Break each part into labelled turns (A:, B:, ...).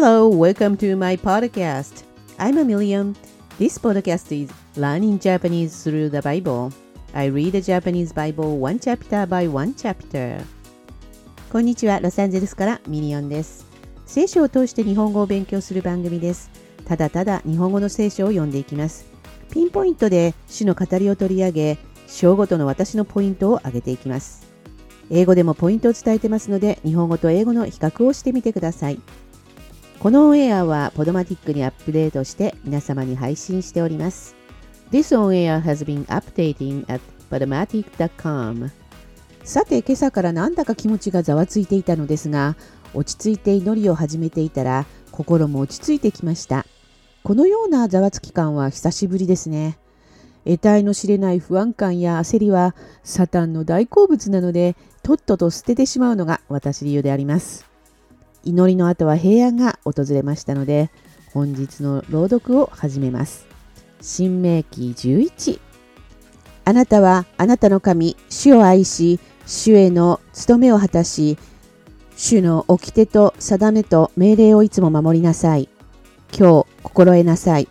A: Hello, welcome to my podcast. I'm Million. This podcast is learning Japanese through the Bible. I read the Japanese Bible one chapter by one chapter. こんにちは、ロサンゼルスからミリオンです。聖書を通して日本語を勉強する番組です。ただただ日本語の聖書を読んでいきます。ピンポイントで主の語りを取り上げ、章ごとの私のポイントを上げていきます。英語でもポイントを伝えてますので、日本語と英語の比較をしてみてください。このオンエアはポドマティックにアップデートして皆様に配信しております。This on air has been updating at podomatic.com さて今朝からなんだか気持ちがざわついていたのですが落ち着いて祈りを始めていたら心も落ち着いてきました。このようなざわつき感は久しぶりですね。得体の知れない不安感や焦りはサタンの大好物なのでとっとと捨ててしまうのが私流であります。祈りの後は平安が訪れましたので本日の朗読を始めます。新明記11あなたはあなたの神主を愛し主への務めを果たし主の掟と定めと命令をいつも守りなさい。今日心得なさい。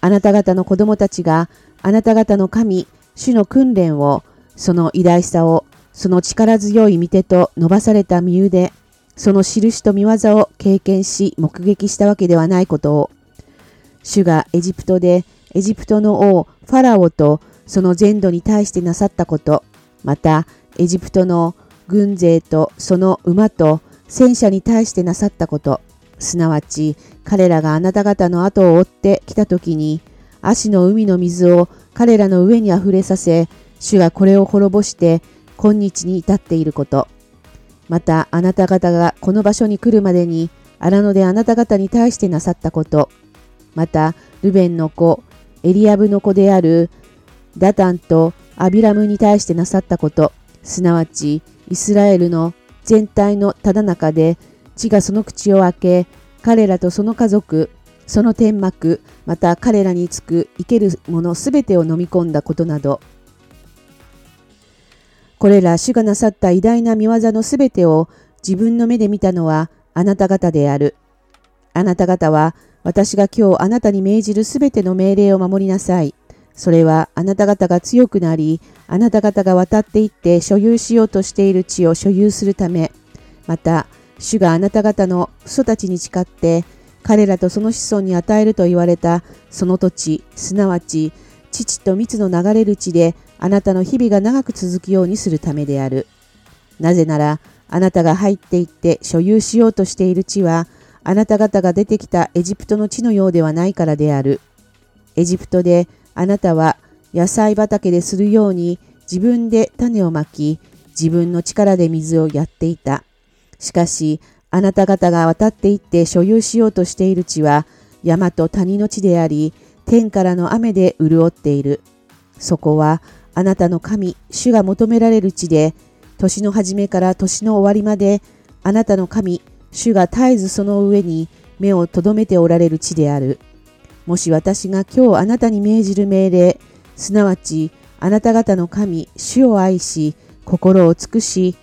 A: あなた方の子供たちがあなた方の神主の訓練をその偉大さをその力強い御手と伸ばされた身腕その印と見業を経験し目撃したわけではないことを。主がエジプトでエジプトの王ファラオとその全土に対してなさったこと、またエジプトの軍勢とその馬と戦車に対してなさったこと、すなわち彼らがあなた方の後を追ってきた時に、足の海の水を彼らの上にあふれさせ、主がこれを滅ぼして今日に至っていること、またあなた方がこの場所に来るまでに荒野であなた方に対してなさったこと、またルベンの子、エリアブの子であるダタンとアビラムに対してなさったこと、すなわちイスラエルの全体のただ中で地がその口を開け、彼らとその家族、その天幕、また彼らにつく生けるものすべてを飲み込んだことなど、これら主がなさった偉大な見業のすべてを自分の目で見たのはあなた方である。あなた方は私が今日あなたに命じるすべての命令を守りなさい。それはあなた方が強くなり、あなた方が渡っていって所有しようとしている地を所有するため、また、主があなた方の父たちに誓って、彼らとその子孫に与えると言われたその土地、すなわち、父と蜜の流れる地であなたの日々が長く続くようにするためである。なぜなら、あなたが入っていって所有しようとしている地は、あなた方が出てきたエジプトの地のようではないからである。エジプトであなたは野菜畑でするように自分で種をまき、自分の力で水をやっていた。しかし、あなた方が渡っていって所有しようとしている地は山と谷の地であり、天からの雨で潤っている。そこはあなたの神、主が求められる地で、年の初めから年の終わりまで、あなたの神、主が絶えずその上に目をとどめておられる地である。もし私が今日あなたに命じる命令、すなわちあなた方の神、主を愛し、心を尽くし、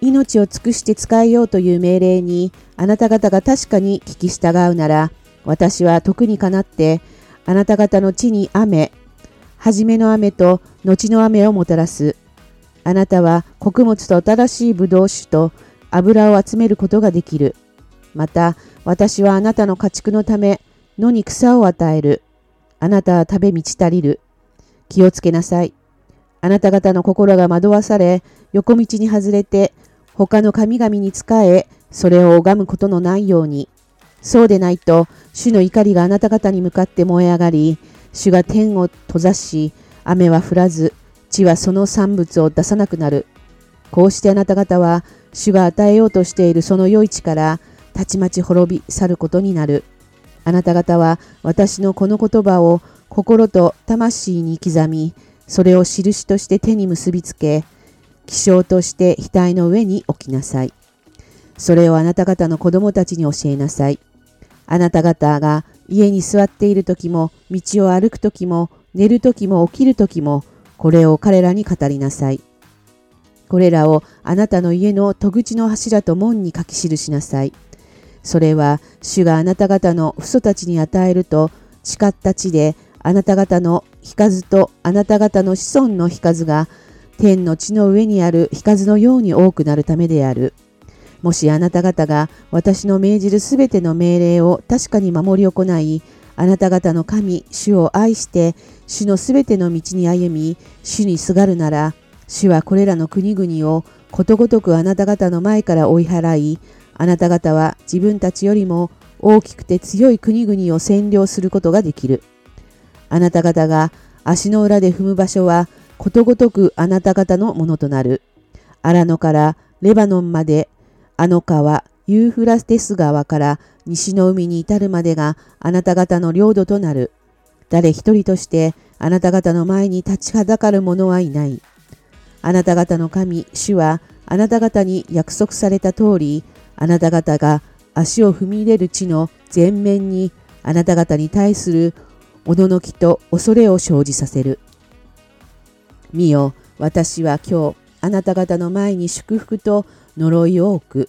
A: 命を尽くして使えようという命令にあなた方が確かに聞き従うなら、私は特にかなってあなた方の地に雨、初めの雨と後の雨をもたらす。あなたは穀物と新しいブドウ酒と油を集めることができる。また、私はあなたの家畜のため、野に草を与える。あなたは食べ満ち足りる。気をつけなさい。あなた方の心が惑わされ、横道に外れて、他の神々に仕え、それを拝むことのないように。そうでないと、主の怒りがあなた方に向かって燃え上がり、主が天を閉ざし、雨は降らず、地はその産物を出さなくなる。こうしてあなた方は、主が与えようとしているその余市からたちまち滅び去ることになる。あなた方は私のこの言葉を心と魂に刻み、それを印として手に結びつけ、気象として額の上に置きなさい。それをあなた方の子供たちに教えなさい。あなた方が家に座っている時も、道を歩く時も、寝る時も起きる時も、これを彼らに語りなさい。これらをあなたの家の戸口の柱と門に書き記しなさい。それは主があなた方の父祖たちに与えると誓った地であなた方の日数とあなた方の子孫の日数が天の地の上にある日数のように多くなるためである。もしあなた方が私の命じるすべての命令を確かに守り行い、あなた方の神、主を愛して、主のすべての道に歩み、主にすがるなら、主はこれらの国々をことごとくあなた方の前から追い払い、あなた方は自分たちよりも大きくて強い国々を占領することができる。あなた方が足の裏で踏む場所はことごとくあなた方のものとなる。アラノからレバノンまで、あの川、ユーフラテス川から西の海に至るまでがあなた方の領土となる。誰一人としてあなた方の前に立ちはだかる者はいない。あなた方の神、主はあなた方に約束された通り、あなた方が足を踏み入れる地の前面にあなた方に対するおののきと恐れを生じさせる。見よ、私は今日、あなた方の前に祝福と呪いを置く。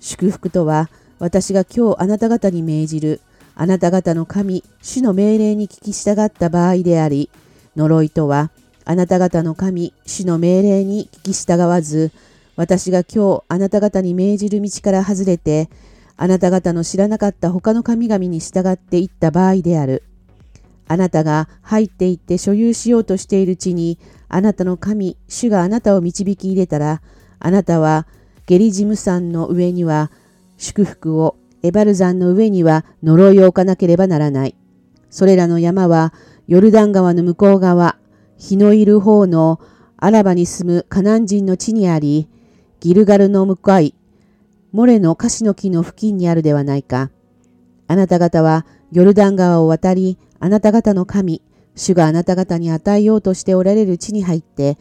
A: 祝福とは、私が今日あなた方に命じる、あなた方の神、主の命令に聞き従った場合であり、呪いとは、あなた方の神、主の命令に聞き従わず、私が今日あなた方に命じる道から外れて、あなた方の知らなかった他の神々に従っていった場合である。あなたが入っていって所有しようとしている地に、あなたの神、主があなたを導き入れたら、あなたはゲリジム山の上には祝福を、エバル山の上には呪いを置かなければならない。それらの山は、ヨルダン川の向こう側、日のいる方のアラバに住むカナン人の地にあり、ギルガルの向かい、モレのカシの木の付近にあるではないか。あなた方はヨルダン川を渡り、あなた方の神、主があなた方に与えようとしておられる地に入って、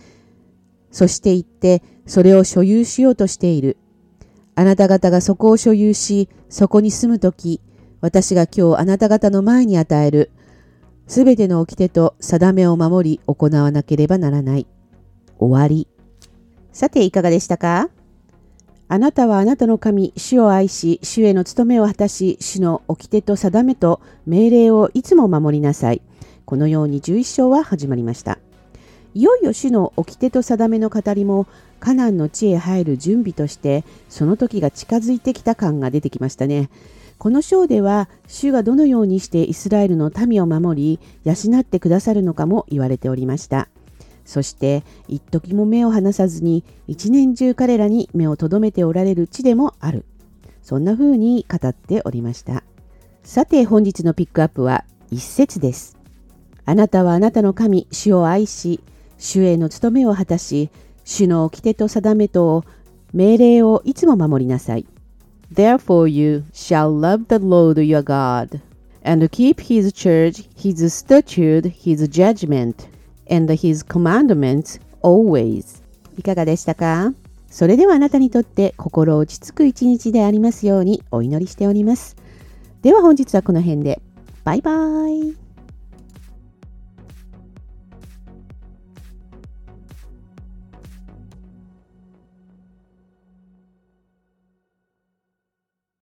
A: そして行って、それを所有しようとしている。あなた方がそこを所有し、そこに住むとき、私が今日あなた方の前に与える、すべての掟と定めを守り行わなければならない。終わり。さて、いかがでしたか？あなたはあなたの神、主を愛し、主への務めを果たし、主の掟と定めと命令をいつも守りなさい。このように11章は始まりました。いよいよ主の掟と定めの語りも、カナンの地へ入る準備として、その時が近づいてきた感が出てきましたね。この章では、主がどのようにしてイスラエルの民を守り、養ってくださるのかも言われておりました。そして一時も目を離さずに一年中彼らに目を留めておられる地でもある。そんな風に語っておりました。さて本日のピックアップは一節です。あなたはあなたの神、主を愛し、主への務めを果たし、主の掟と定めと命令をいつも守りなさい。Therefore you shall love the Lord your God, and keep his church, his statute, his judgment, and his commandments always いかがでしたかそれではあなたにとって心落ち着く一日でありますようにお祈りしております。では本日はこの辺で。バイバイ。